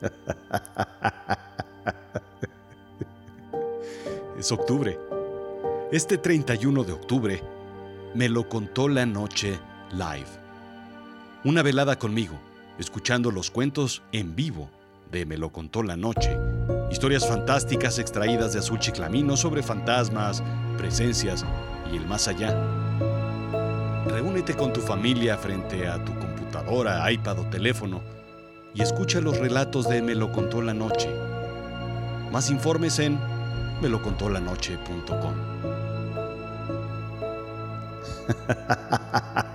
es octubre. Este 31 de octubre me lo contó la noche live. Una velada conmigo, escuchando los cuentos en vivo de Me lo contó la noche. Historias fantásticas extraídas de Azul Chiclamino sobre fantasmas, presencias y el más allá. Reúnete con tu familia frente a tu computadora, iPad o teléfono y escucha los relatos de Me lo contó la noche. Más informes en melocontolanoche.com.